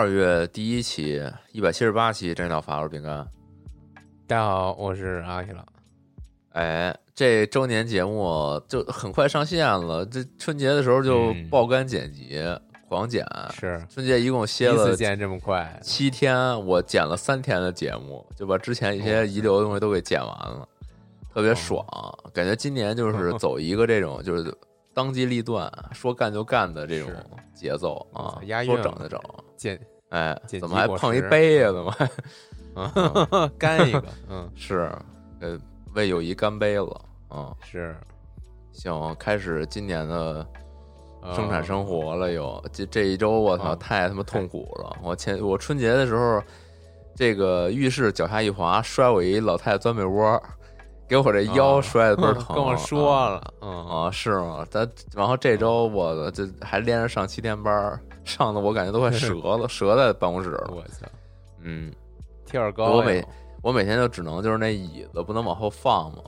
二月第一期一百七十八期《真鸟法我是饼干。大家好，我是阿奇了。哎，这周年节目就很快上线了，这春节的时候就嗯爆肝剪辑，狂剪。是春节一共歇了次见这么快，七天，我剪了三天的节目，就把之前一哦些遗留的东西都给剪完了，特别爽。感觉今年就是 走一个这种就是当机立断、说干就干的这种节奏啊，押韵说整就整。见哎，怎么还碰一杯呀？怎么还嗯干一个，嗯，是呃为友谊干杯了？嗯，是行，开始今年的呃生产生活了又。这这一周我操，嗯太他妈痛苦了！我前我春节的时候，这个浴室脚下一滑，摔我一老太太钻被窝，给我这腰啊摔的倍儿疼。跟我说啊了，嗯啊，是吗？咱然后这周我这还连着上七天班儿，上的我感觉都快 折了，折在办公室了。我操，嗯，跳儿高我每我每天就只能就是那椅子不能往后放嘛，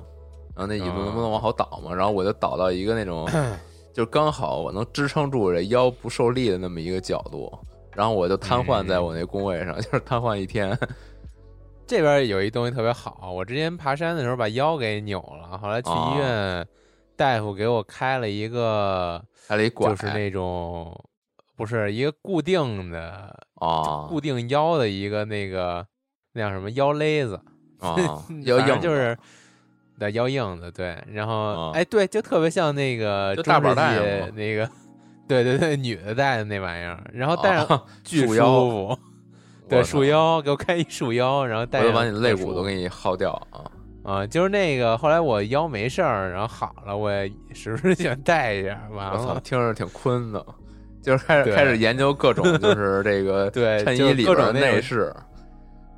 然后那椅子嗯能不能往后倒嘛，然后我就倒到一个那种，就刚好我能支撑住这腰不受力的那么一个角度，然后我就瘫痪在我那工位上，就是瘫痪一天。这边有一东西特别好，我之前爬山的时候把腰给扭了，后来去哦。医院，大夫给我开了一个，还得拐，就是那种不是一个固定的啊固定腰的一个那个那叫什么腰勒子，啊腰硬就是的腰硬的，对，然后、啊哎对，就特别像那个大板中世纪带那个，对对对，女的戴的那玩意儿，然后戴上啊巨舒服，对，束腰给我开一束腰，然后戴上我就把你肋骨都给你薅掉啊！啊，就是那个后来我腰没事儿，然后好了，我也时不时想带一下，完我操，了，听着挺坤的，就是开始开始研究各种就是 这个对衬衣里边的内饰。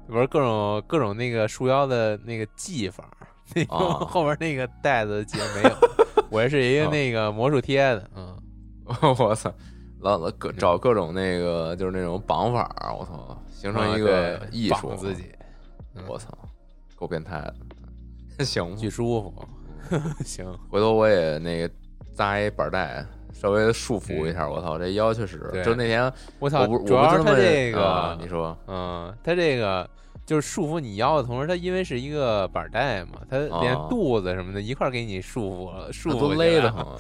不是各种各种那个束腰的那个系法，那个、啊。后边那个带子其实没有，我是一个啊那个魔术贴的，嗯。我操，老老各找各种那个就是那种绑法，我操，形成啊一个艺术。绑自己，嗯我操，够变态的。行吧，巨舒服。行，回头我也那个扎一板带，稍微束缚一下。我操，这腰确实，就那天我操主要是它我不这个，啊你说嗯，他这个就是束缚你腰的同时，他因为是一个板带嘛，他连啊肚子什么的一块儿给你束缚了，束缚勒的慌，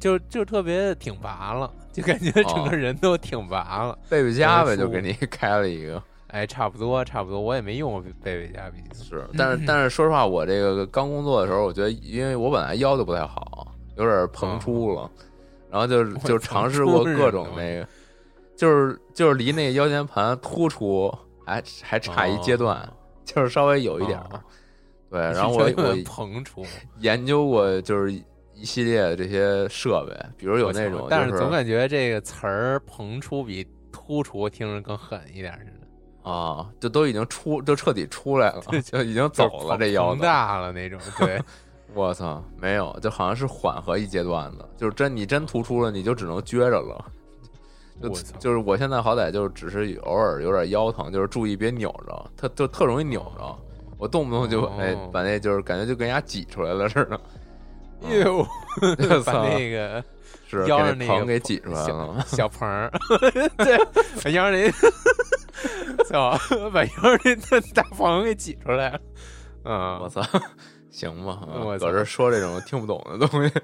就就特别挺拔了，就感觉整个哦人都挺拔了。贝贝佳呗，就给你 开了一个。哎，差不多，差不多，我也没用过贝贝佳，毕竟是，但是但是说实话，我这个刚工作的时候，我觉得因为我本来腰就不太好，有点膨出了，然后就 是就尝试过各种那个，就是就是离那个腰间盘突出还还差一阶段，哦就是稍微有一点儿。哦对，然后我我膨出，研究过就是一系列的这些设备，比如有那种，但就是总感觉这个词儿膨出比突出听着更狠一点似的。啊，就都已经出，就彻底出来了，就已经走了这腰。大了那种，对，我操，没有，就好像是缓和一阶段的，就是真你真突出了，你就只能撅着了。就就是我现在好歹就只是偶尔有点腰疼，就是注意别扭着，特就特容易扭着。我动不动就哦哎把那就是感觉就跟人家挤出来了似的，哟，我 把，那个是腰上那个棚给挤出来小了。小棚儿，对，把腰上那，操，把腰上那大棚给挤出来了。嗯，我操，行吧，啊我搁这说这种听不懂的东西，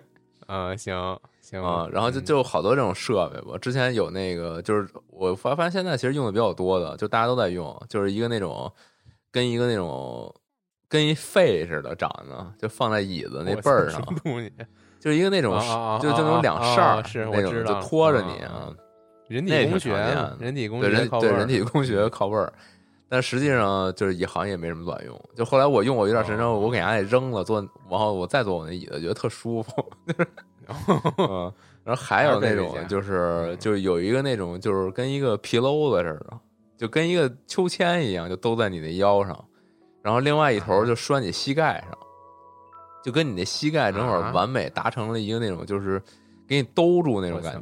嗯，行行啊，然后就嗯就好多这种设备吧。之前有那个，就是我发发现现在其实用的比较多的，就大家都在用，就是一个那种跟一个那种跟一肺似的长的，就放在椅子那我背儿上就是一个那种就就那种两啊扇儿啊是我那种就拖着你啊啊，人体工学人体工对人学对人体工学靠背儿。但实际上就是也好像也没什么卵用。就后来我用过一段时间之后，哦我给人家给扔了，坐然后我再坐我那椅子，觉得特舒服。嗯，然后还有那种就是就是有一个那种就是跟一个皮褛子似的，就跟一个秋千一样，就兜在你的腰上，然后另外一头就拴你膝盖上，就跟你那膝盖正好啊完美达成了一个那种就是给你兜住那种感觉，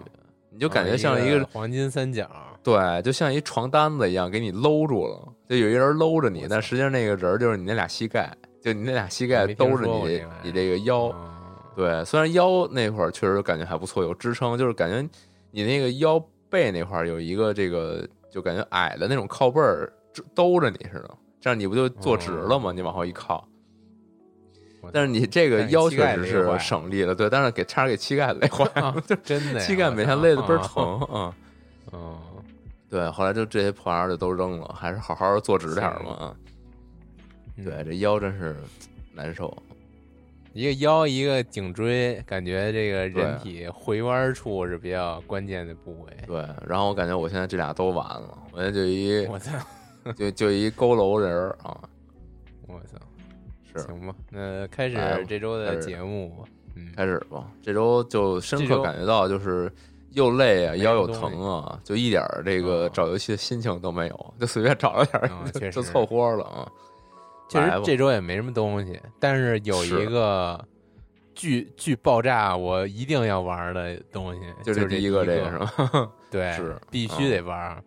你就感觉哦像一个一黄金三角，对，就像一床单子一样给你搂住了，就有一人搂着你，但实际上那个人就是你那俩膝盖，就你那俩膝盖兜着你你这个腰。哦对，虽然腰那会儿确实感觉还不错，有支撑，就是感觉你那个腰背那块儿有一个这个，就感觉矮的那种靠背儿支兜着你似的，这样你不就坐直了吗？你往后一靠。但是你这个腰确实是省力了，对，但是给差点给膝盖累坏 真的膝盖每天我操勒得倍儿疼啊。哦，对，后来就这些破玩意儿就都扔了，还是好好坐直点儿嘛。对，这腰真是难受。一个腰，一个颈椎，感觉这个人体回弯处是比较关键的部位。对，然后我感觉我现在这俩都完了，我现在就一我操，就就一佝偻人儿啊，我操，是行吧，那开哎始这周的节目吧。嗯，开始吧。这周就深刻感觉到就是又累啊，腰又疼啊，就一点儿这个哦找游戏的心情都没有，就随便找了点儿就凑合了啊。其实这周也没什么东西，但是有一个巨巨爆炸，我一定要玩的东西，就是这个第一个这个是吗？对，是必须得玩。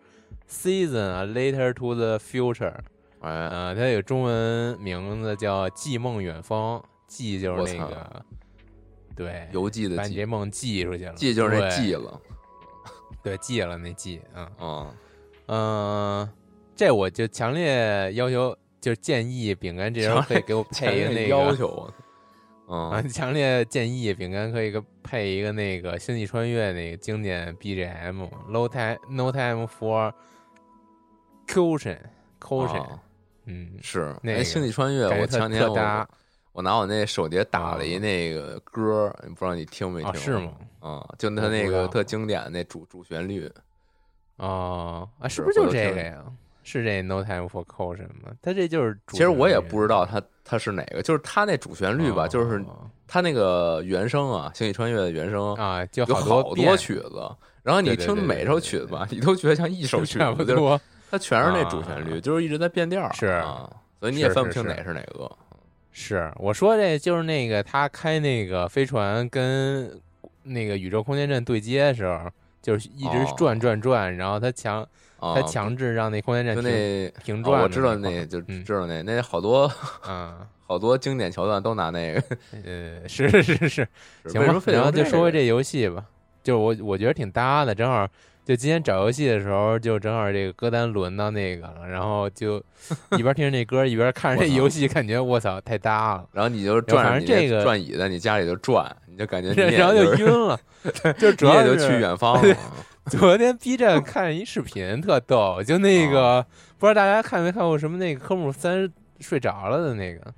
Season 啊，Later to the Future，哎，呃，它有中文名字叫《寄梦远方》，寄就是那个，对，邮寄的寄把你这，梦寄出去了，寄就是那寄了，对，寄了那寄，嗯嗯，嗯，这我就强烈要求，就是建议饼干这人可以给我配一个那个要求，啊，嗯，强烈建议饼干可以个配一个那个《星际穿越》那个经典 BGM，No Time No Time for 啊嗯，是哎，那个星际穿越，我前天我我拿我那手碟打了一啊那个歌儿，不知道你听没啊，听？是吗？？啊，就他那个特经典的那主主旋律，哦，啊，是是不是就这个呀？是这 No Time for Caution 吗？他这就是主其实我也不知道他他是哪个，就是他那主旋律吧，就是哦它那个原声啊，《星际穿越》的原声啊，就有好多曲子，然后你对对对听每首对对对曲子吧，你都觉得像一首曲差不子，就是多。它全是那主旋律，啊就是一直在变调儿，是啊，所以你也分不清哪是哪个。是我说这就是那个他开那个飞船跟那个宇宙空间站对接的时候，就是一直哦转转转，然后他强啊，他强制让那空间站那停转哦我知道那就嗯知道那那好多 啊，好多经典桥段都拿那个，呃，是是是是，行吧然后就说回这游戏吧，就是我我觉得挺搭的，正好就今天找游戏的时候，就正好这个歌单轮到那个了，然后就 一边听着那歌，一边看着这游戏，感觉我操太搭了。然后你就转着你反正这个转椅子你家里就转，你就感觉 你也然后就就是晕了，就主要就去远方了。昨天 B 站看一视频特逗，就那个、不知道大家看没看过什么那个科目三睡着了的那个，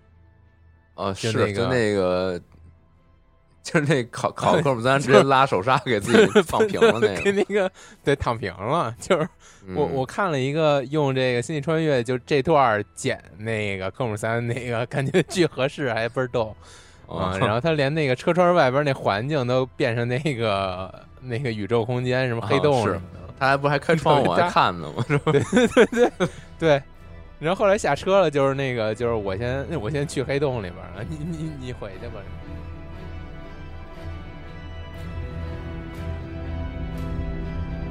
啊，是那就个那个，就是那考考科目三直接拉手刹给自己放平了那个。给那个对躺平了。就是我、嗯我看了一个用这个《星际穿越》就这段剪那个科目三那个，感觉巨合适，还倍儿逗啊、啊，然后他连那个车窗外边那环境都变成那个那个宇宙空间，什么黑洞什么的。他还不还开窗户看呢吗？是吧？对，然后后来下车了，就是那个，就是我先我先去黑洞里边了，你你你回去吧。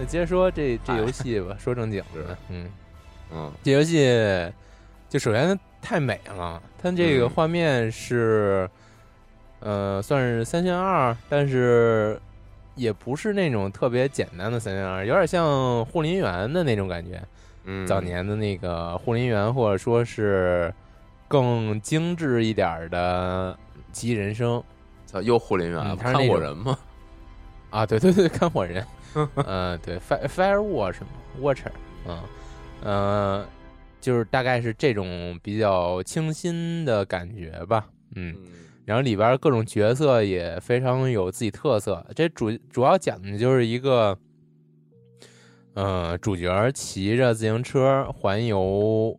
那接着说这这哎游戏吧，说正经的，嗯，嗯这游戏就首先它太美了，它这个嗯画面是，呃，算是三选二，但是也不是那种特别简单的三选二，有点像护林员的那种感觉。嗯，早年的那个护林员，或者说是更精致一点的《奇异人生》操又护林员嗯，他是看那种火人吗？啊，对对对，看火人，呃，对，fire firewatch 什么 watcher，嗯呃，就是大概是这种比较清新的感觉吧，嗯，嗯然后里边各种角色也非常有自己特色。这主主要讲的就是一个，呃，主角骑着自行车环游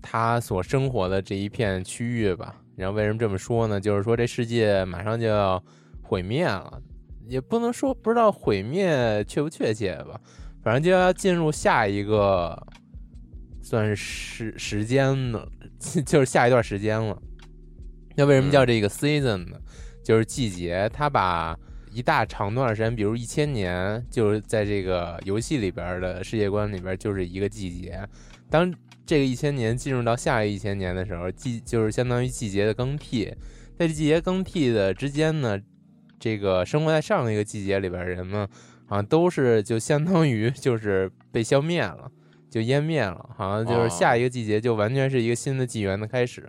他所生活的这一片区域吧。然后为什么这么说呢？就是说这世界马上就要毁灭了，也不能说不知道毁灭确不确切吧，反正就要进入下一个算是时时间了，就是下一段时间了。那为什么叫这个 season 呢？就是季节，它把一大长段时间，比如一千年，就是在这个游戏里边的世界观里边，就是一个季节。当这个一千年进入到下一个一千年的时候，季就是相当于季节的更替。在季节更替的之间呢，这个生活在上一个季节里边人们，好像都是就相当于就是被消灭了，就湮灭了，好像就是下一个季节就完全是一个新的纪元的开始。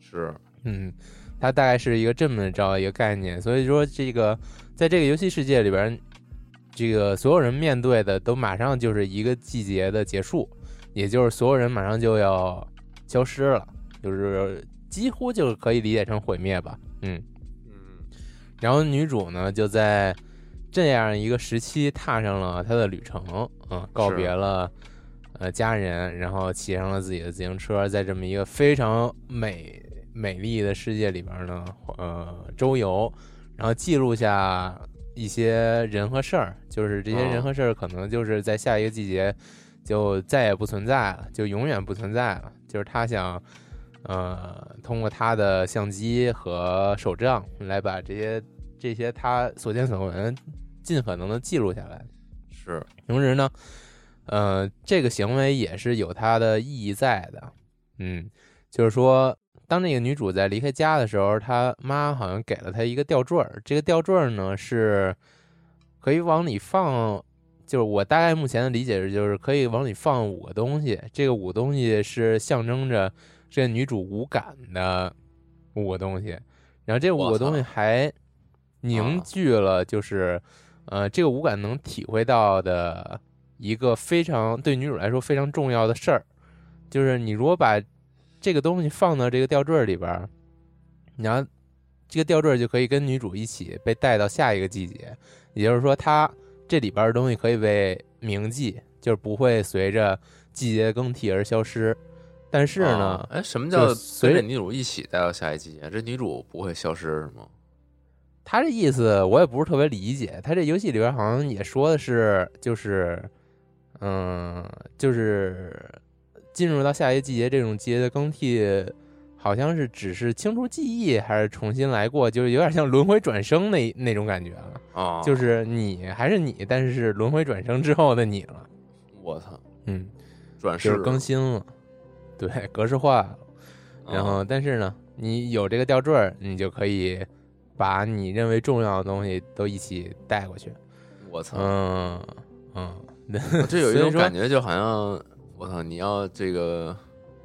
是嗯，它大概是一个这么着一个概念，所以说这个在这个游戏世界里边，这个所有人面对的都马上就是一个季节的结束，也就是所有人马上就要消失了，就是几乎就可以理解成毁灭吧。嗯，嗯然后女主呢就在这样一个时期踏上了她的旅程，嗯，告别了呃家人，然后骑上了自己的自行车，在这么一个非常美美丽的世界里边呢，呃，周游，然后记录下一些人和事儿，就是这些人和事儿可能就是在下一个季节就再也不存在了，就永远不存在了，就是她想。呃，通过他的相机和手杖来把这些这些他所见所闻尽可能的记录下来。是同时呢，呃，这个行为也是有它的意义在的。嗯，就是说，当那个女主在离开家的时候，她妈好像给了她一个吊坠儿，这个吊坠儿呢是可以往里放。就是我大概目前的理解是，就是可以往里放五个东西，这个五个东西是象征着这女主无感的五个东西，然后这五个东西还凝聚了，就是呃，这个无感能体会到的一个非常对女主来说非常重要的事儿，就是你如果把这个东西放到这个吊坠里边儿，然后这个吊坠就可以跟女主一起被带到下一个季节，也就是说，它这里边的东西可以被铭记，就是不会随着季节更替而消失。但是呢，啊哎，什么叫随着女主一起带到下一季节？这女主不会消失是吗？他这意思我也不是特别理解。他这游戏里边好像也说的是，就是，嗯，就是进入到下一个季节这种季节的更替，好像是只是清除记忆，还是重新来过，就是有点像轮回转生那那种感觉了。啊，就是你还是你，但是是轮回转生之后的你了。我操，嗯，转世就是更新了，对，格式化。然后，啊但是呢，你有这个吊坠儿，你就可以把你认为重要的东西都一起带过去。我操，嗯嗯，这有一种感觉，就好像我操，你要这个，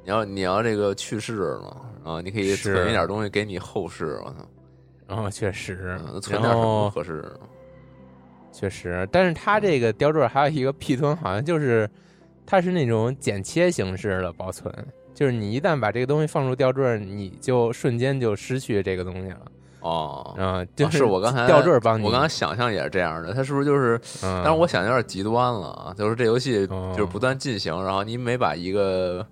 你要你要这个去世了，然后你可以是存一点东西给你后世，我操，然后确实嗯，存点什么合适？确实，但是它这个吊坠还有一个弊端，好像就是它是那种剪切形式的保存，就是你一旦把这个东西放入吊坠儿，你就瞬间就失去这个东西了。哦，啊，就啊是我刚才吊坠儿帮你，我刚才想象也是这样的，它是不是就是？嗯，但是我想有点极端了啊，就是这游戏哦就是不断进行，然后你每把一个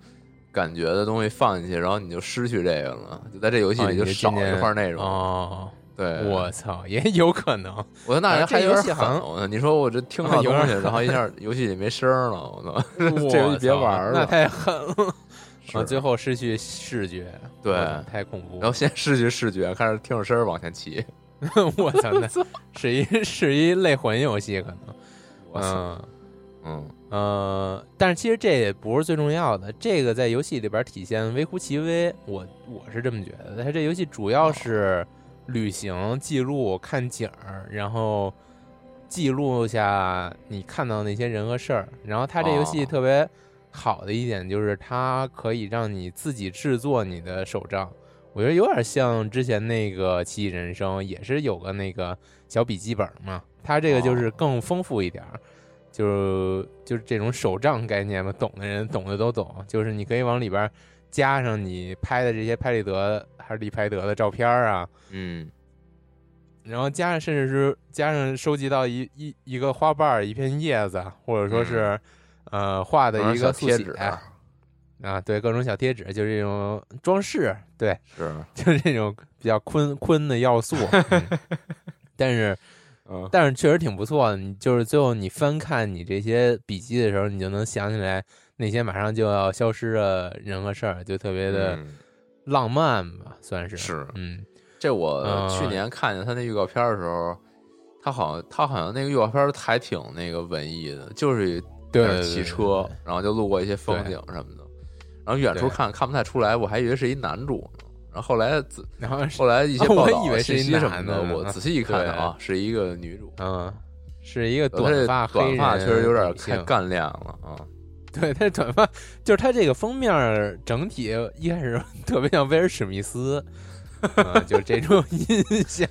感觉的东西放进去，然后你就失去这个了，就在这游戏里就少今年一块内容。哦，对，我操，也有可能。我说那啊这游还有点狠！你说我这听到东西，然后一下游戏里没声了，我操！这游戏别玩了那太狠了。是啊，最后失去视觉，对太恐怖然后先失去视觉，开始听着声儿往前骑。我操，那是一是一类魂游戏，可能我操，嗯嗯呃，但是其实这也不是最重要的，这个在游戏里边体现微乎其微，我我是这么觉得。但是这游戏主要是旅行、记录、看景儿，然后记录下你看到那些人和事儿。然后它这游戏哦特别好的一点就是它可以让你自己制作你的手账，我觉得有点像之前那个《奇异人生》，也是有个那个小笔记本嘛。它这个就是哦更丰富一点儿。就是就是这种手账概念嘛，懂的人懂的都懂。就是你可以往里边加上你拍的这些拍立得还是立拍得的照片啊，嗯然后加上甚至是加上收集到一一一个花瓣儿、一片叶子，或者说是、呃画的一个速写小贴纸啊，对，各种小贴纸，就是这种装饰，对，是，就是这种比较坤坤的要素。嗯但是 嗯但是确实挺不错的。你就是最后你翻看你这些笔记的时候，你就能想起来那些马上就要消失的人和事儿，就特别的嗯浪漫吧，算是。是嗯，这我嗯去年看见他那预告片的时候，他好像他好像那个预告片还挺那个文艺的，就是对对在那儿骑对车对，然后就路过一些风景什么的，然后远处看看不太出来，我还以为是一男主呢。然后后来 后后来一些哦我报道、以为是一信息什么的，我仔细一看啊，是一个女主。嗯，是一个短发黑短发确实有点太干练了啊！对，他短发就是他这个封面整体一开始 特别像威尔史密斯，嗯，就这种 印象，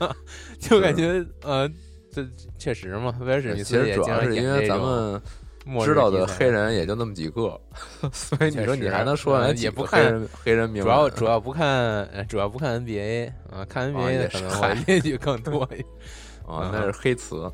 就感觉呃，这确实嘛，威尔史密斯也经常要是因为演这种咱们知道的黑人也就那么几个，所以你说你还能说来呃几也不看黑人黑人名主要主要不看，呃主要不看 NBA 啊，看啊 NBA 的可能是嗨我列举更多一点。啊，那是黑词。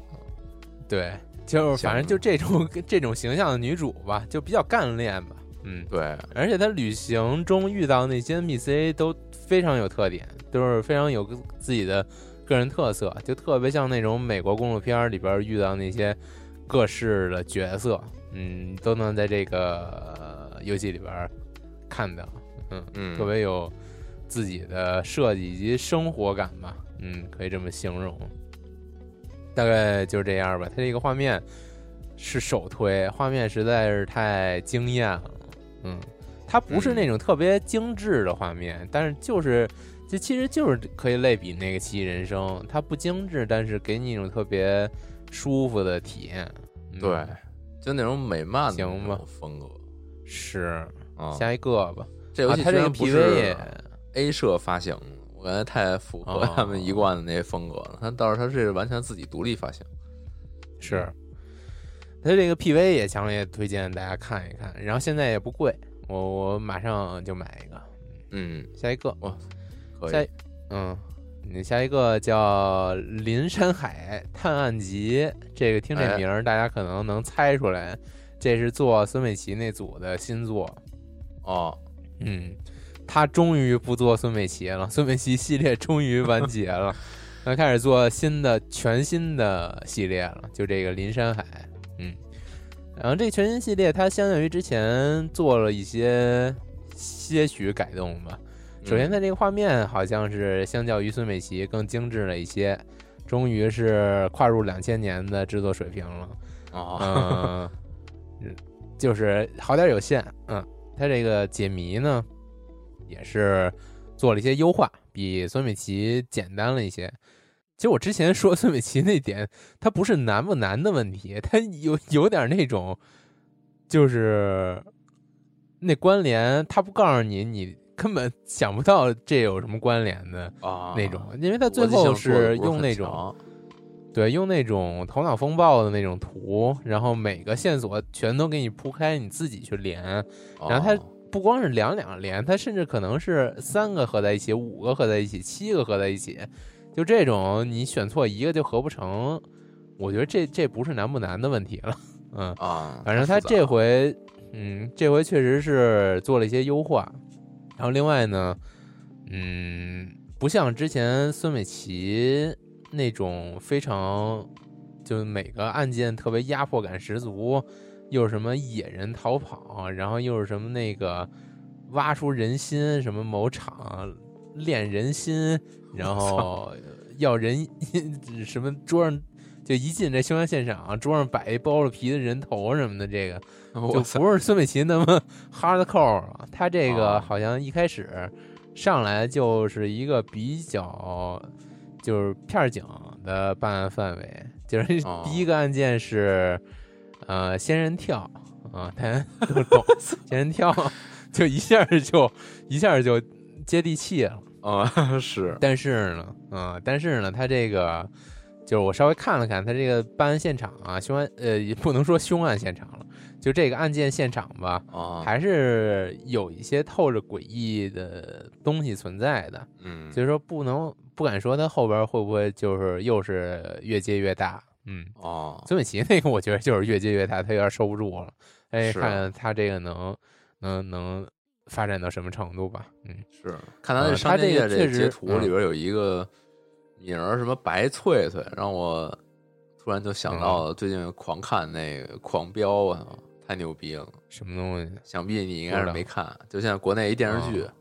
对，就是反正就这种 这种形象的女主吧，就比较干练吧，嗯，对，而且她旅行中遇到那些 NPC 都非常有特点，都是非常有自己的个人特色，就特别像那种美国公路片儿里边遇到那些各式的角色，嗯，都能在这个呃游戏里边看到，嗯，嗯，特别有自己的设计以及生活感吧，嗯，可以这么形容。大概就是这样吧。它这个画面是首推，画面实在是太惊艳了。嗯，它不是那种特别精致的画面，但是就是这其实就是可以类比那个《奇异人生》，它不精致，但是给你一种特别舒服的体验。嗯对，就那种美漫的行吧风格是啊。下一个吧。这游戏啊它这个居然不 PV 是也 A 社发行感觉太符合哦他们一贯的那些风格了。他倒是他是完全自己独立发行。是，他这个 PV 也强烈推荐大家看一看，然后现在也不贵，我我马上就买一个。嗯，下一个，可以下一。嗯，你下一个叫《林山海探案集》，这个听这哎名儿，大家可能能猜出来，这是做孙美琪那组的新作。哦，嗯，他终于不做孙美琪了，孙美琪系列终于完结了，他开始做新的全新的系列了，就这个林山海，嗯，然后这全新系列它相当于之前做了一些些许改动吧。首先，嗯它这个画面好像是相较于孙美琪更精致了一些，终于是跨入两千年的制作水平了。哦，嗯，就是好点有限。嗯，它这个解谜呢，也是做了一些优化，比孙美琪简单了一些。其实我之前说孙美琪那点，它不是难不难的问题，它有有点那种，就是那关联，他不告诉你，你根本想不到这有什么关联的啊那种，因为它最后是用那种。对，用那种头脑风暴的那种图，然后每个线索全都给你铺开，你自己去连。然后它哦不光是两两连，它甚至可能是三个合在一起，五个合在一起，七个合在一起，就这种你选错一个就合不成。我觉得这这不是难不难的问题了，嗯，啊，反正他这回，嗯，这回确实是做了一些优化。然后另外呢，嗯，不像之前孙美琪那种非常，就每个案件特别压迫感十足，又是什么野人逃跑，然后又是什么那个挖出人心，什么某厂炼人心，然后要人 什么桌上就一进这凶案现场，桌上摆一剥了皮的人头什么的，这个就不是孙美琴那么 hardcore 了。他这个啊。好像一开始上来就是一个比较就是片儿警的办案范围，就是哦。第一个案件是呃仙人跳啊，大家 都懂仙人跳，就一下就一下就接地气了。啊，是但是呢，嗯，但是呢，他这个就是我稍微看了看他这个办案现场啊，凶案呃也不能说凶案现场了，就这个案件现场吧，啊，还是有一些透着诡异的东西存在的，嗯，所以说不能不敢说他后边会不会就是又是越接越大，嗯。哦，孙美琪 那个，我觉得就是越接越大，他有点收不住了。哎，是看他这个能能能发展到什么程度吧？嗯，是看他这商店这截图嗯里边有一个名儿什么白翠翠，让我突然就想到嗯了最近狂看那个《狂飙》啊，太牛逼了！什么东西？想必你应该是没看，就现在国内一电视剧，哦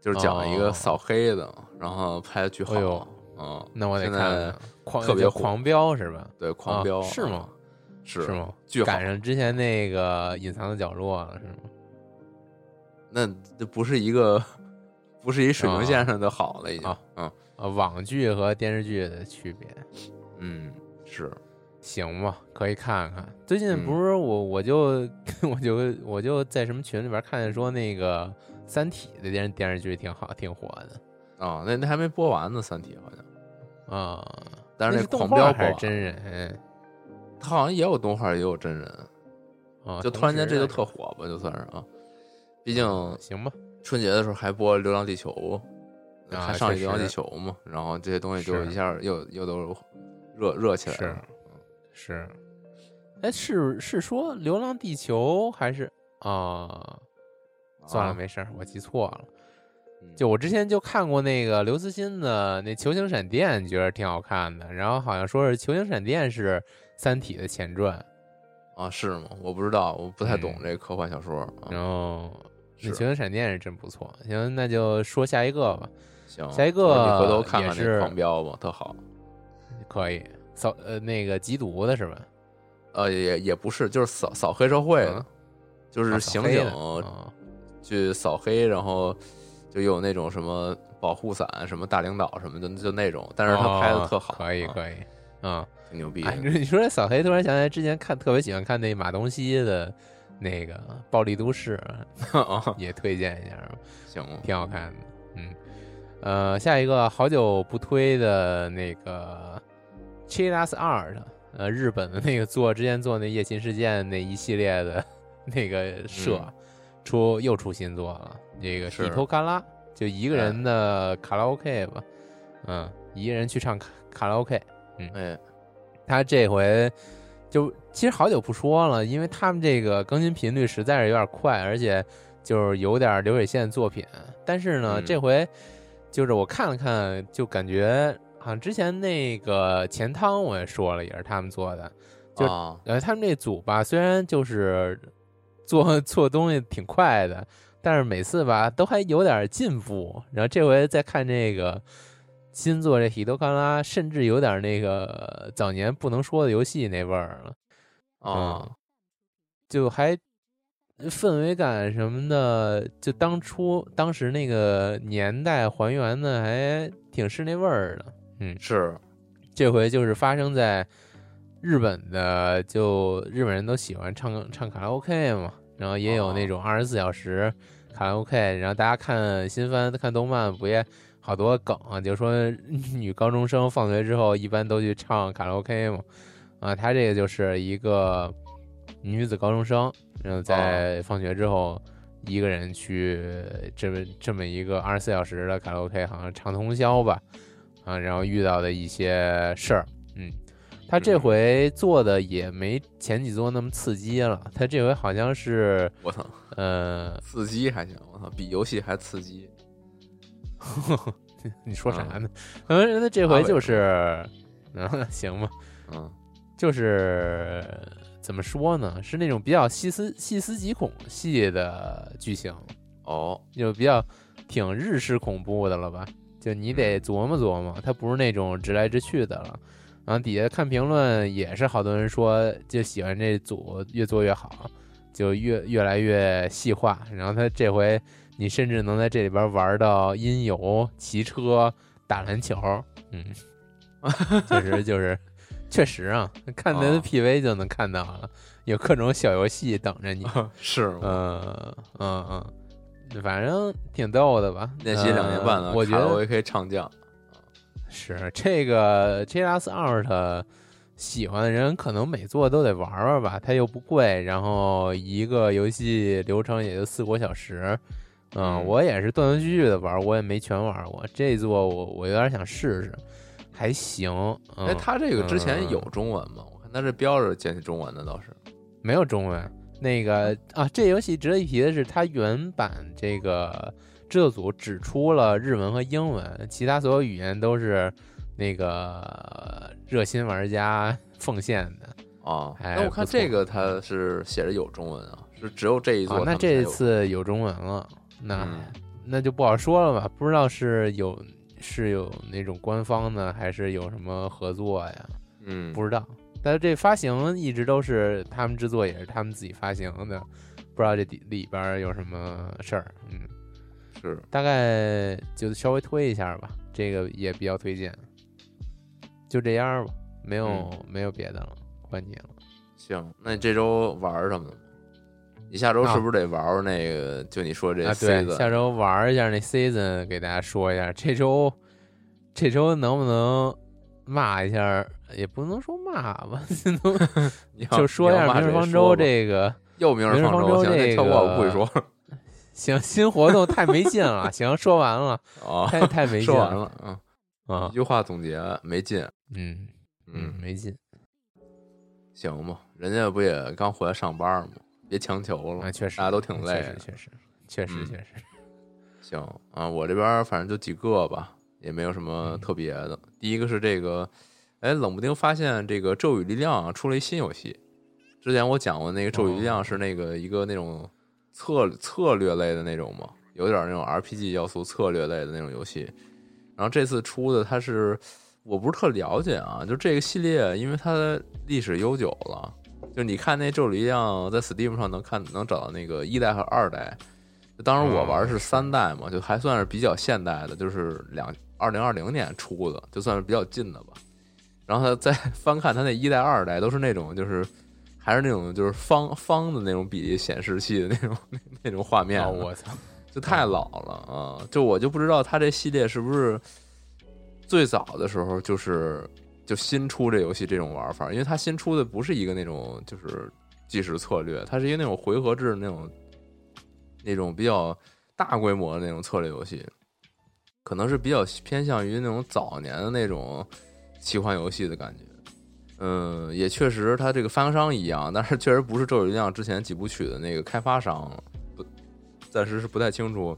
就是讲一个哦扫黑的，然后拍的巨好哎呦，嗯，那我得看看。狂特别狂飙是吧？对狂啊飙是吗？是是吗？巨赶上之前那个隐藏的角落了是吗？那这不是一个，不是一水平啊线上的好了，已经啊，嗯啊，网剧和电视剧的区别。嗯，是行吧，可以看看。最近嗯不是我，我就我就我就在什么群里边看见说那个《三体》的电视电视剧挺好，挺火的啊，那那还没播完呢，《三体》好像，啊。但是那狂飙还是真人他好像也有动画，也有真人，啊？就突然间这就特火吧，就算是啊。毕竟啊行吧，春节的时候还播《流浪地球》，啊还上流浪地球》嘛，然后这些东西就一下又又都热热起来是了。是。哎，是是说《流浪地球》还是啊？算了，啊没事儿，我记错了。嗯就我之前就看过那个刘慈欣的那《球形闪电》，觉得挺好看的。然后好像说是《球形闪电》是《三体》的前传，啊，是吗？我不知道，我不太懂嗯这科幻小说。啊然后那《球形闪电》是真不错。行，那就说下一个吧，行，下一个你回头看看那狂飙吧，特好。可以扫呃那个缉毒的是吧？呃，也也不是，就是扫扫黑社会的，嗯就是啊刑警去扫黑，然后就有那种什么保护伞、什么大领导什么的，就那种。但是他拍的哦特好，可以啊可以，嗯。挺牛逼。你你说这扫黑，突然想起来之前看特别喜欢看那马东锡的那个《暴力都市》，啊，也推荐一下吧。行，挺好看的。嗯，呃，下一个好久不推的那个 Chilas Art，呃，日本的那个做之前做那夜勤事件那一系列的 那个社、嗯出又出新作了，这个是底头卡拉就一个人的卡拉 OK 吧，嗯，一个人去唱卡卡拉 OK。哎，他这回就其实好久不说了，因为他们这个更新频率实在是有点快，而且就是有点流水线作品。但是呢，嗯这回就是我看了看，就感觉好像之前那个钱汤我也说了，也是他们做的。就啊，呃，他们这组吧，虽然就是做做东西挺快的，但是每次吧都还有点进步。然后这回再看这个新作这《喜多康拉》，甚至有点那个早年不能说的游戏那味儿了，啊，嗯。就还氛围感什么的，就当初当时那个年代还原的还挺是那味儿的。嗯，是，这回就是发生在日本的，就日本人都喜欢唱唱卡拉 OK 嘛，然后也有那种二十四小时卡拉 OK，然后大家看新番看动漫不也好多梗啊，就说女高中生放学之后一般都去唱卡拉 OK 嘛，啊，他这个就是一个女子高中生，然后在放学之后。一个人去这么这么一个二十四小时的卡拉 OK，好像唱通宵吧，啊，然后遇到的一些事儿，嗯，他这回做的也没前几座那么刺激了，他这回好像是，我操，呃，刺激还行，我操，比游戏还刺激。你说啥呢？嗯，他这回就是，嗯，行吧，嗯，就是怎么说呢？是那种比较细思细思极恐系的剧情，哦，就比较挺日式恐怖的了吧？就你得琢磨琢磨，它不是那种直来直去的了。然后底下看评论也是好多人说就喜欢这组越做越好，就越越来越细化。然后他这回你甚至能在这里边玩到音游、骑车、打篮球，嗯，确实就是确实啊，看他的哦 PV 就能看到了，有各种小游戏等着你。是？嗯嗯嗯，反正挺逗的吧？练习两年半了，呃我觉得我也可以唱将。是这个 JS Art，喜欢的人可能每座都得玩玩吧，它又不贵，然后一个游戏流程也就四五个小时。嗯，嗯我也是断断续续的玩，我也没全玩过。这座我我有点想试试，还行。嗯、哎，他这个之前有嗯中文吗？我看它这标着简体中文的倒是。没有中文。那个啊，这游戏值得一提的是，它原版这个制作组只出了日文和英文，其他所有语言都是那个热心玩家奉献的。啊，还那我看这个它是写着有中文啊，是只有这一座啊，那。这次有中文了，那、嗯那就不好说了吧？不知道是有是有那种官方的，还是有什么合作呀？嗯，不知道。但是这发行一直都是他们制作，也是他们自己发行的，不知道这里里边有什么事儿。嗯，是大概就稍微推一下吧，这个也比较推荐。就这样吧，没有、嗯没有别的了，关你了。行。那你这周玩什么了？你下周是不是得玩玩那个？就你说这啊，对，season 下周玩一下那 season，给大家说一下。这周这周能不能骂一下？也不能说骂吧，就说一下《明日方舟》这个。又明日方舟这跳过我不会说行，新活动太没劲了。行，说完了，啊。太太没劲说完了，嗯，啊一，句话总结，没劲。嗯嗯，嗯，没劲行吧，人家不也刚回来上班吗？别强求了啊，，确实大家都挺累的。确实确实确实嗯确实。行啊，我这边反正就几个吧，也没有什么嗯特别的。第一个是这个，哎，冷不丁发现这个《咒语力量》出了一新游戏。之前我讲过，那个《咒语力量》是那个一个那种策策略类的那种嘛，有点那种 RPG 要素、策略类的那种游戏。然后这次出的它是我不是特了解啊，就这个系列，因为它历史悠久了，就你看那《咒语力量》在 Steam 上能看能找到那个一代和二代。当时我玩是三代嘛，就还算是比较现代的，就是两二零二零年出的，就算是比较近的吧。然后他再 翻看他那一代、二代，都是那种就是还是那种就是方方的那种比例显示器的那种那 那种画面啊，我操！就太老了啊！就我就不知道它这系列是不是最早的时候就是就新出这游戏这种玩法，因为它新出的不是一个那种就是计时策略，它是一个那种回合制那种那种比较大规模的那种策略游戏，可能是比较偏向于那种早年的那种奇幻游戏的感觉。嗯，也确实，它这个发行商一样，但是确实不是《咒语力量》之前几部曲的那个开发商，不，暂时是不太清楚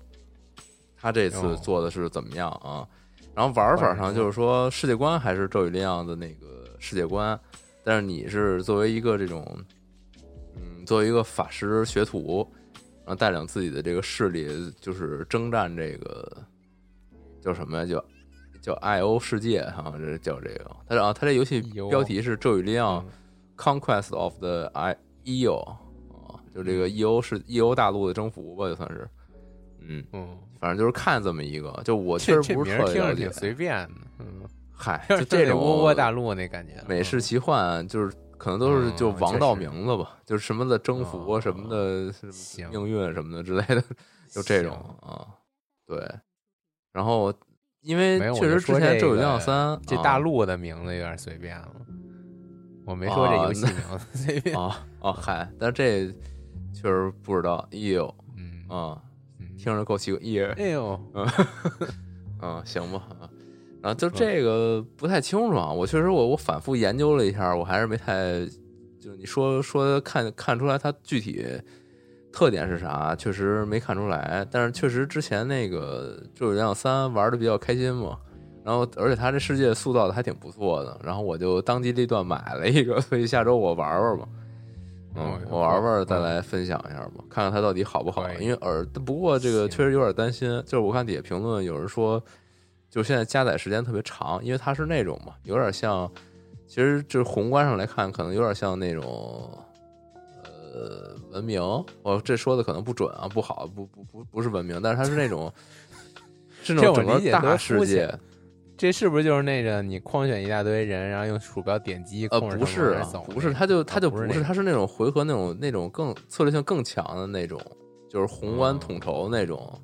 他这次哦做的是怎么样啊。然后玩法上就是说，世界观还是《咒语力量》的那个世界观，但是你是作为一个这种，嗯，作为一个法师学徒，然后带领自己的这个势力，就是征战这个叫什么呀？叫叫 I O 世界，好像是叫这个。它啊，它这游戏标题是《咒语力量嗯。Conquest of the I E O》啊，就这个 E O 是 E O 大陆的征服吧，就算是。嗯，嗯，反正就是看这么一个，就我确实不是特别了解。随便的，嗯，嗨，就就这种窝窝大陆那感觉，美式奇幻，就是可能都是就嗯王道名字吧，就是什么的征服什么的命运什么的之类的，就这种啊，对。然后因为确实之前《咒语这力量三》这啊大陆的名字有点随便了，我没说这啊游戏名字随便，啊啊嗨，但这确实不知道，哎呦嗯啊，嗯听着够奇怪，耶，哎呦，嗯，行吧，啊，然后就这个不太清楚啊。我确实我我反复研究了一下，我还是没太，就是你说说看看出来它具体特点是啥，确实没看出来。但是确实之前那个《咒语力量三》玩的比较开心嘛，然后而且它这世界塑造的还挺不错的，然后我就当机立断买了一个，所以下周我玩玩吧。嗯哦，我玩玩再嗯来分享一下吧，看看它到底好不好。因为耳不过这个确实有点担心，就是我看底下评论有人说，就现在加载时间特别长，因为它是那种嘛，有点像其实就是宏观上来看，可能有点像那种呃文明。我这说的可能不准啊，不好，不不不不是文明，但是它是那种 是那种整个大世界。这是不是就是那个你框选一大堆人，然后用鼠标点击？呃，不是，不是，他就他就不是，他是那种回合那种那种更策略性更强的那种，就是宏观统筹那种。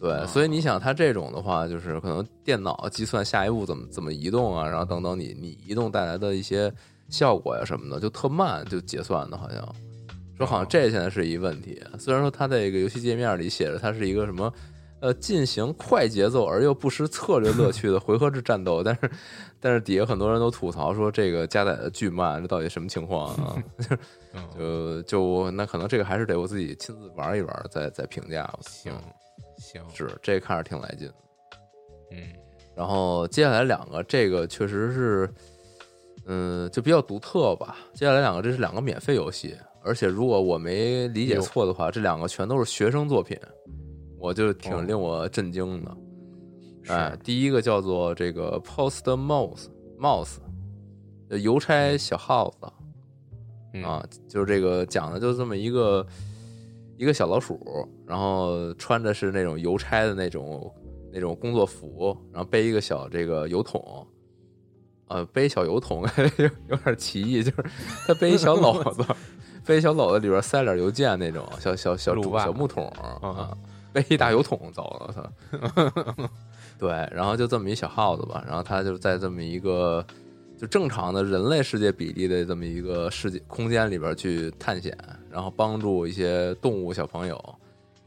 对，所以你想，他这种的话，就是可能电脑计算下一步怎么怎么移动啊，然后等等，你你移动带来的一些效果呀什么的，就特慢，就结算的，好像说好像这现在是一问题。虽然说它这个游戏界面里写着它是一个什么。呃，进行快节奏而又不失策略乐趣的回合制战斗，但是，但是底下很多人都吐槽说这个加载的巨慢，这到底什么情况啊？就就那可能这个还是得我自己亲自玩一玩，再再评价。行行，是这看着挺来劲。嗯，然后接下来两个，这个确实是，嗯，就比较独特吧。接下来两个，这是两个免费游戏，而且如果我没理解错的话，这两个全都是学生作品。我就挺令我震惊的，哎，第一个叫做这个 Post Mouse Mouse，邮差小耗子，啊，就是这个讲的就这么一个一个小老鼠，然后穿的是那种邮差的那种那种工作服，然后背一个小这个油桶，呃，背小油桶有有点奇异，就是他背一小篓子，背小篓子里边塞点邮件那种小小小竹小木桶啊。背一大油桶走了，他，对，然后就这么一小耗子吧，然后他就在这么一个就正常的人类世界比例的这么一个世界空间里边去探险，然后帮助一些动物小朋友。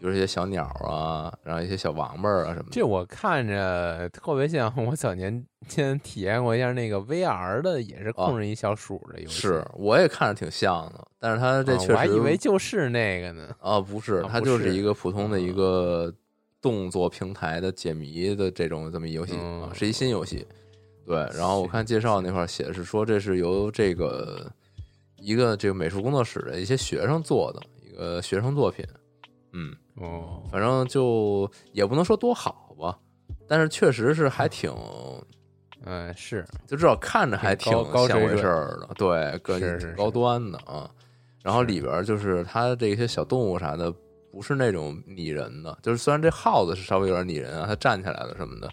就是一些小鸟啊，然后一些小王八啊什么的。这我看着特别像我早年间体验过一下那个 VR 的，也是控制一小鼠的游戏。是，我也看着挺像的，但是它这确实，我还以为就是那个呢。啊，不是，它就是一个普通的一个动作平台的解谜的这种这么一游戏啊，是一新游戏。对，然后我看介绍那块写的是说，这是由这个一个这个美术工作室的一些学生做的一个学生作品。嗯。哦，反正就也不能说多好吧，但是确实是还挺，嗯，是，就至少看着还挺像回事儿的，对，个是高端的啊。然后里边就是它这些小动物啥的，不是那种拟人的，就是虽然这耗子是稍微有点拟人啊，它站起来了什么的，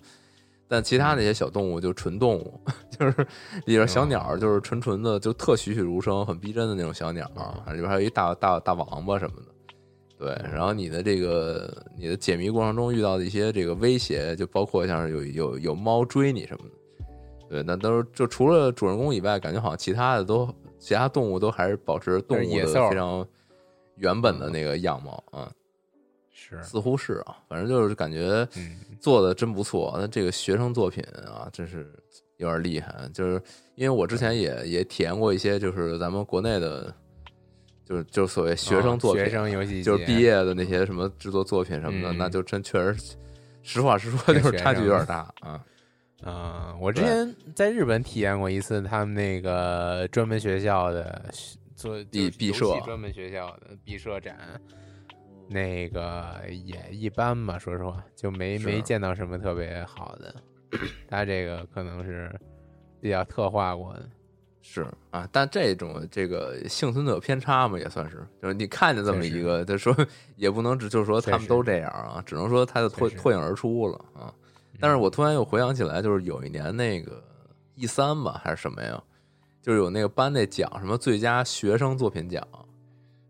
但其他那些小动物就纯动物，就是里边小鸟就是纯纯的，就特栩栩如生、很逼真的那种小鸟啊，里边还有一大大大王八什么的。对，然后你的这个你的解谜过程中遇到的一些这个威胁，就包括像是有有有猫追你什么的，对，那都是就除了主人公以外，感觉好像其他的都其他动物都还是保持动物的非常原本的那个样貌啊，是似乎是啊，反正就是感觉做的真不错。那这个学生作品啊，真是有点厉害，就是因为我之前也也体验过一些，就是咱们国内的。就是就是所谓学生作品，学生游戏就是毕业的那些什么制作作品什么的，那就真确实，实话实说，就是差距有点大啊。嗯，我之前在日本体验过一次他们那个专门学校的做毕毕设专门学校的毕设展，那个也一般吧，说实话，就没没见到什么特别好的。他这个可能是比较特化过的。是啊，但这种这个幸存者偏差嘛，也算是，就是你看见这么一个，他说也不能只就是说他们都这样啊，只能说他就脱脱颖而出了啊。但是我突然又回想起来，就是有一年那个 E 三吧，还是什么呀，就是有那个颁那奖，什么最佳学生作品奖，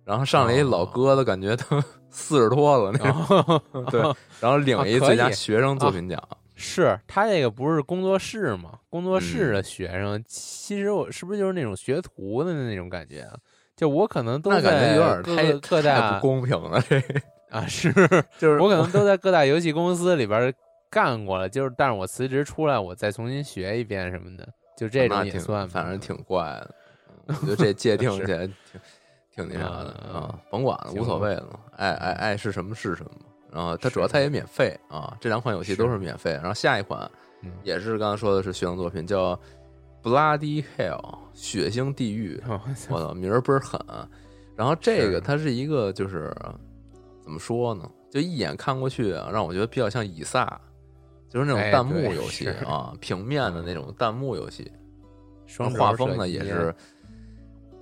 然后上来一老哥的感觉都 四十多了，那个对，然后领一最佳学生作品奖。是他这个不是工作室吗？工作室的学生，其实我是不是就是那种学徒的那种感觉啊？就我可能都在各各大不公平了，这 啊是，就是我可能都在各大游戏公司里边干过了，就是但是我辞职出来，我再重新学一遍什么的，就这种也算，反正挺怪的。我觉得这界定起来挺挺那啥的啊，甭管了，无所谓了，爱爱爱是什么是什么。然后它主要它也免费啊，这两款游戏都是免费。然后下一款也是刚刚说的是学生作品，叫《Bloody Hell》血腥地狱，我操，名儿倍儿狠。然后这个它是一个就是怎么说呢？就一眼看过去啊，让我觉得比较像以撒，就是那种弹幕游戏啊，平面的那种弹幕游戏。双画风呢也是，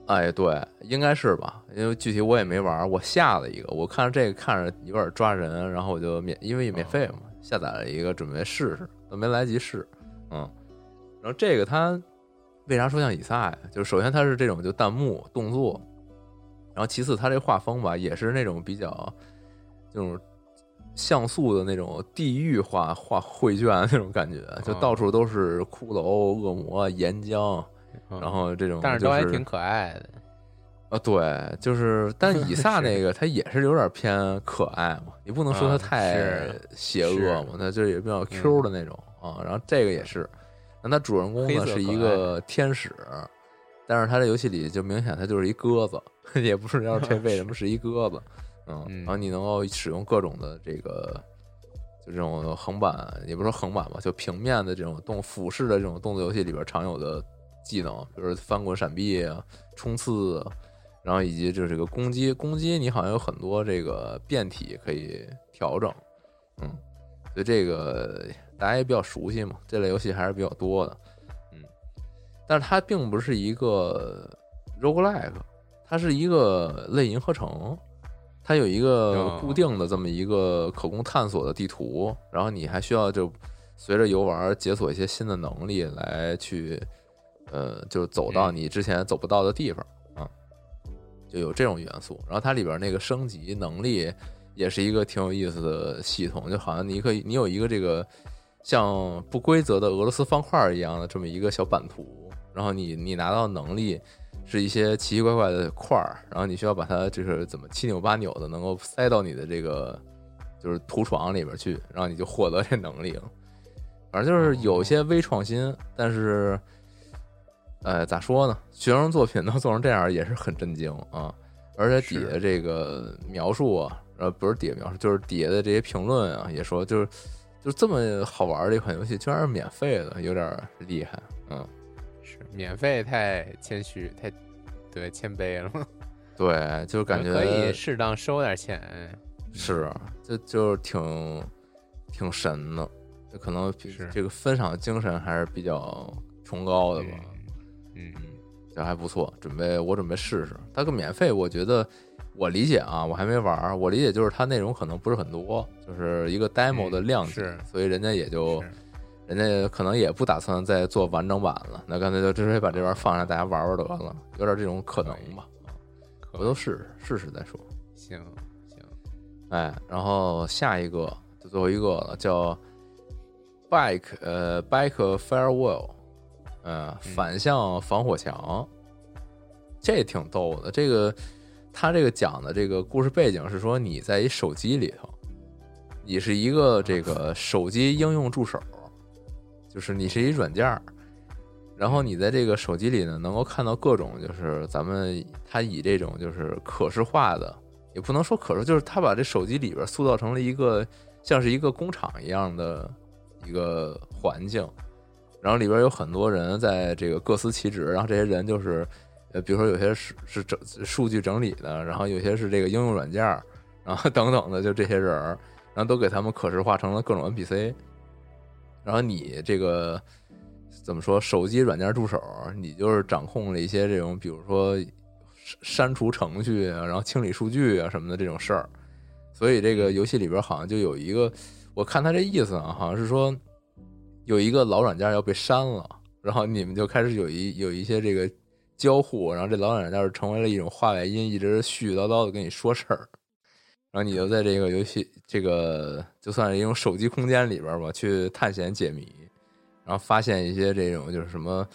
哎，对，应该是吧？因为具体我也没玩，我下了一个，我看着这个看着有点抓人，然后我就免，因为免费嘛，下载了一个准备试试，都没来及试，嗯，然后这个它为啥说像以撒呀？就是首先它是这种就弹幕动作，然后其次它这画风吧也是那种比较这种。像素的那种地狱画画绘卷那种感觉，就到处都是骷髅、恶魔、岩浆，然后这种，但是都还挺可爱的。啊，对，就是，但 以撒那个他也是有点偏可爱嘛，你不能说他太邪恶嘛，他就是也比较 Q 的那种啊。然后这个也是，那他主人公呢是一个天使，但是他这游戏里就明显他就是一鸽子，也不知道这为什么是一鸽子。嗯，然后你能够使用各种的这个，就这种横版，也不是说横版吧，就平面的这种动俯视的这种动作游戏里边常有的技能，比如翻滚、闪避啊、冲刺，然后以及就是这个攻击，攻击你好像有很多这个变体可以调整，嗯，所以这个大家也比较熟悉嘛，这类游戏还是比较多的，嗯，但是它并不是一个 roguelike，它是一个类银河城。它有一个固定的这么一个可供探索的地图，然后你还需要就随着游玩解锁一些新的能力来去，呃，就走到你之前走不到的地方啊，就有这种元素。然后它里边那个升级能力也是一个挺有意思的系统，就好像你可以你有一个这个像不规则的俄罗斯方块一样的这么一个小版图，然后你你拿到能力。是一些奇奇怪怪的块儿，然后你需要把它就是怎么七扭八扭的能够塞到你的这个就是图床里边去，然后你就获得这能力了。反正就是有些微创新，但是，呃，咋说呢？学生作品能做成这样也是很震惊啊！而且底下这个描述啊，呃，不是底下描述，就是底下的这些评论啊，也说就是就这么好玩的一款游戏，居然是免费的，有点厉害，嗯。是免费太谦虚，太对谦卑了。对，就感觉可以适当收点钱。是，就就是挺挺神的，就可能这个分享精神还是比较崇高的吧。嗯，这还不错，准备我准备试试。它个免费，我觉得我理解啊，我还没玩，我理解就是它内容可能不是很多，就是一个 demo 的量级，所以人家也就。人家可能也不打算再做完整版了，那干脆就直接把这玩意儿放下，大家玩玩得了，有点这种可能吧？回头试试试试再说。行行，哎，然后下一个就最后一个了，叫 Bike 呃 Bike Firewall，嗯，反向防火墙，这挺逗的。这个他这个讲的这个故事背景是说，你在一手机里头，你是一个这个手机应用助手。就是你是一软件儿，然后你在这个手机里呢，能够看到各种，就是咱们他以这种就是可视化的，也不能说可视，就是他把这手机里边塑造成了一个像是一个工厂一样的一个环境，然后里边有很多人在这个各司其职，然后这些人就是呃，比如说有些是是整数据整理的，然后有些是这个应用软件，然后等等的，就这些人，然后都给他们可视化成了各种 NPC。然后你这个怎么说？手机软件助手，你就是掌控了一些这种，比如说删除程序啊，然后清理数据啊什么的这种事儿。所以这个游戏里边好像就有一个，我看他这意思啊，好像是说有一个老软件要被删了，然后你们就开始有一有一些这个交互，然后这老软件成为了一种话外音，一直絮絮叨叨的跟你说事儿。然后你就在这个游戏，这个就算是一种手机空间里边吧，去探险解谜，然后发现一些这种就是什么，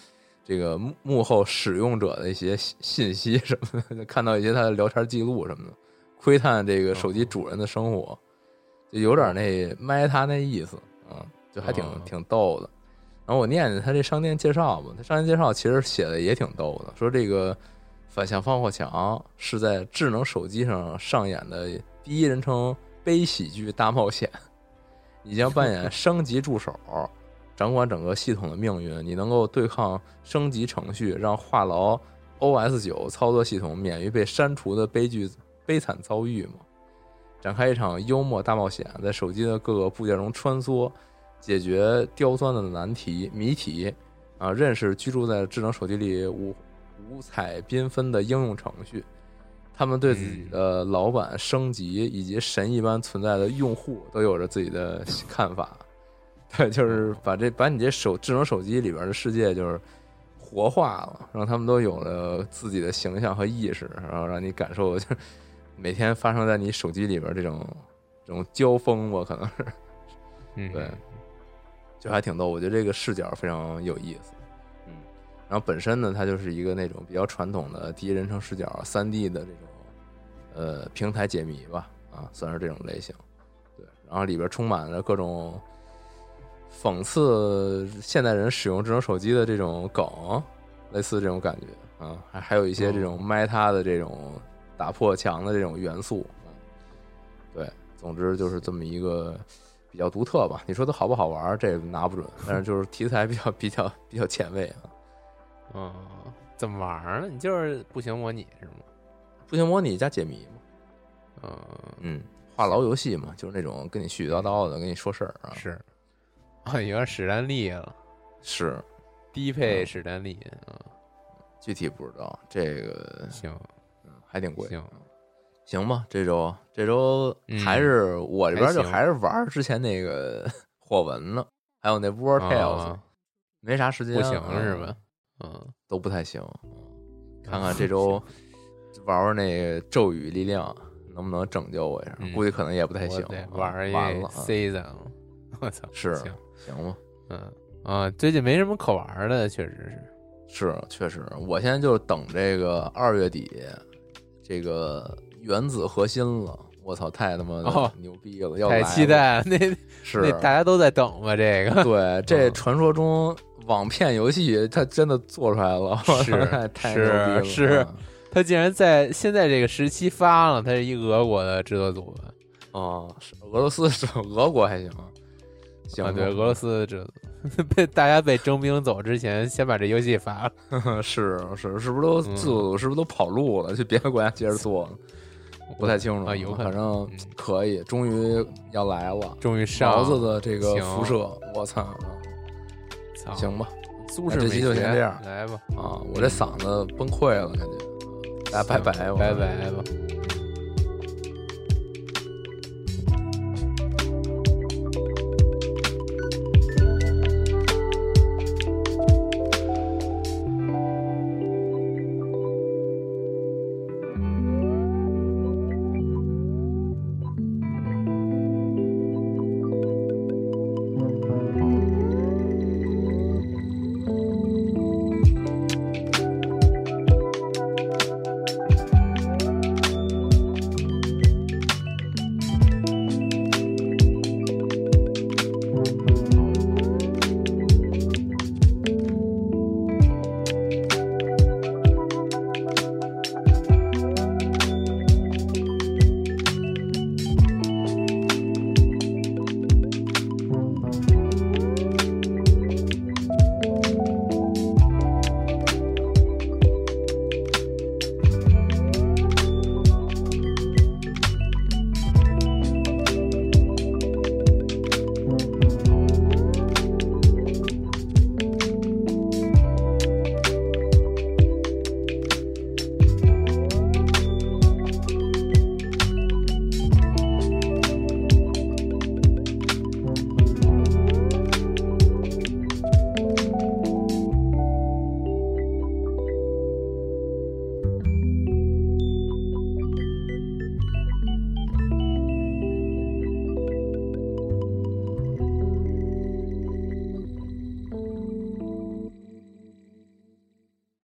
这个幕幕后使用者的一些信息什么的，看到一些他的聊天记录什么的，窥探这个手机主人的生活，就有点那麦他那意思啊，就还挺挺逗的。然后我念念他这商店介绍吧，他商店介绍其实写的也挺逗的，说这个反向防火墙是在智能手机上上演的。第一人称悲喜剧大冒险，你将扮演 升级助手，掌管整个系统的命运。你能够对抗升级程序，让话痨 OS 九操作系统免于被删除的悲剧悲惨遭遇吗？展开一场幽默大冒险，在手机的各个部件中穿梭，解决刁钻的难题谜题。啊，认识居住在智能手机里五五彩缤纷的应用程序。他们对自己的老板升级以及神一般存在的用户都有着自己的看法。对，就是把这把你这手智能手机里边的世界就是活化了，让他们都有了自己的形象和意识，然后让你感受就是 每天发生在你手机里边这种这种交锋吧，可能是嗯，对，就还挺逗。我觉得这个视角非常有意思。嗯，然后本身呢，它就是一个那种比较传统的第一人称视角、三 D 的这种呃平台解谜吧，啊，算是这种类型。对，然后里边充满了各种讽刺现代人使用智能手机的这种梗，类似这种感觉啊，还还有一些这种 Meta 的这种打破墙的这种元素。嗯，对，总之就是这么一个比较独特吧。你说它好不好玩，这拿不准，但是就是 题材比较比较比较前卫啊。嗯，怎么玩呢？你就是步行模拟是吗？步行模拟加解谜嘛，嗯，嗯，话痨游戏嘛，就是那种跟你絮絮叨叨的跟你说事儿啊。是。啊，有点史丹利了，是，低配史丹利啊，具体不知道这个，行嗯，还挺贵。行，行吧，这周这周嗯还是我这边就还是玩之前那个 火纹呢，还有那 War Tales，、啊没啥时间，不行嗯是吧？嗯，都不太行。看看这周 玩玩那个咒语力量能不能拯救我一下？嗯估计可能也不太行玩一完了啊 season，我操，是行，行吧？嗯啊，最近没什么可玩的，确实是。是，确实，我现在就等这个二月底这个原子核心了。我操，太他妈牛逼了！要太期待了，那是那大家都在等吧？这个对，这嗯传说中网骗游戏，它真的做出来了，我操是太牛逼了！是啊他竟然在现在这个时期发了，他是一俄国的制作组吧？哦，是俄罗斯是俄国还行，行啊，对，俄罗斯的制作组 被大家被征兵走之前，先把这游戏发了。是是是不是都嗯制作组是不是都跑路了，去别的国家接着做了？不太清楚啊，有可能。反正嗯可以，终于要来了。终于上勺子的这个辐射，我操！行吧，这期就先这样来吧，啊，我这嗓子崩溃了，感觉。大家拜拜，吧拜拜吧。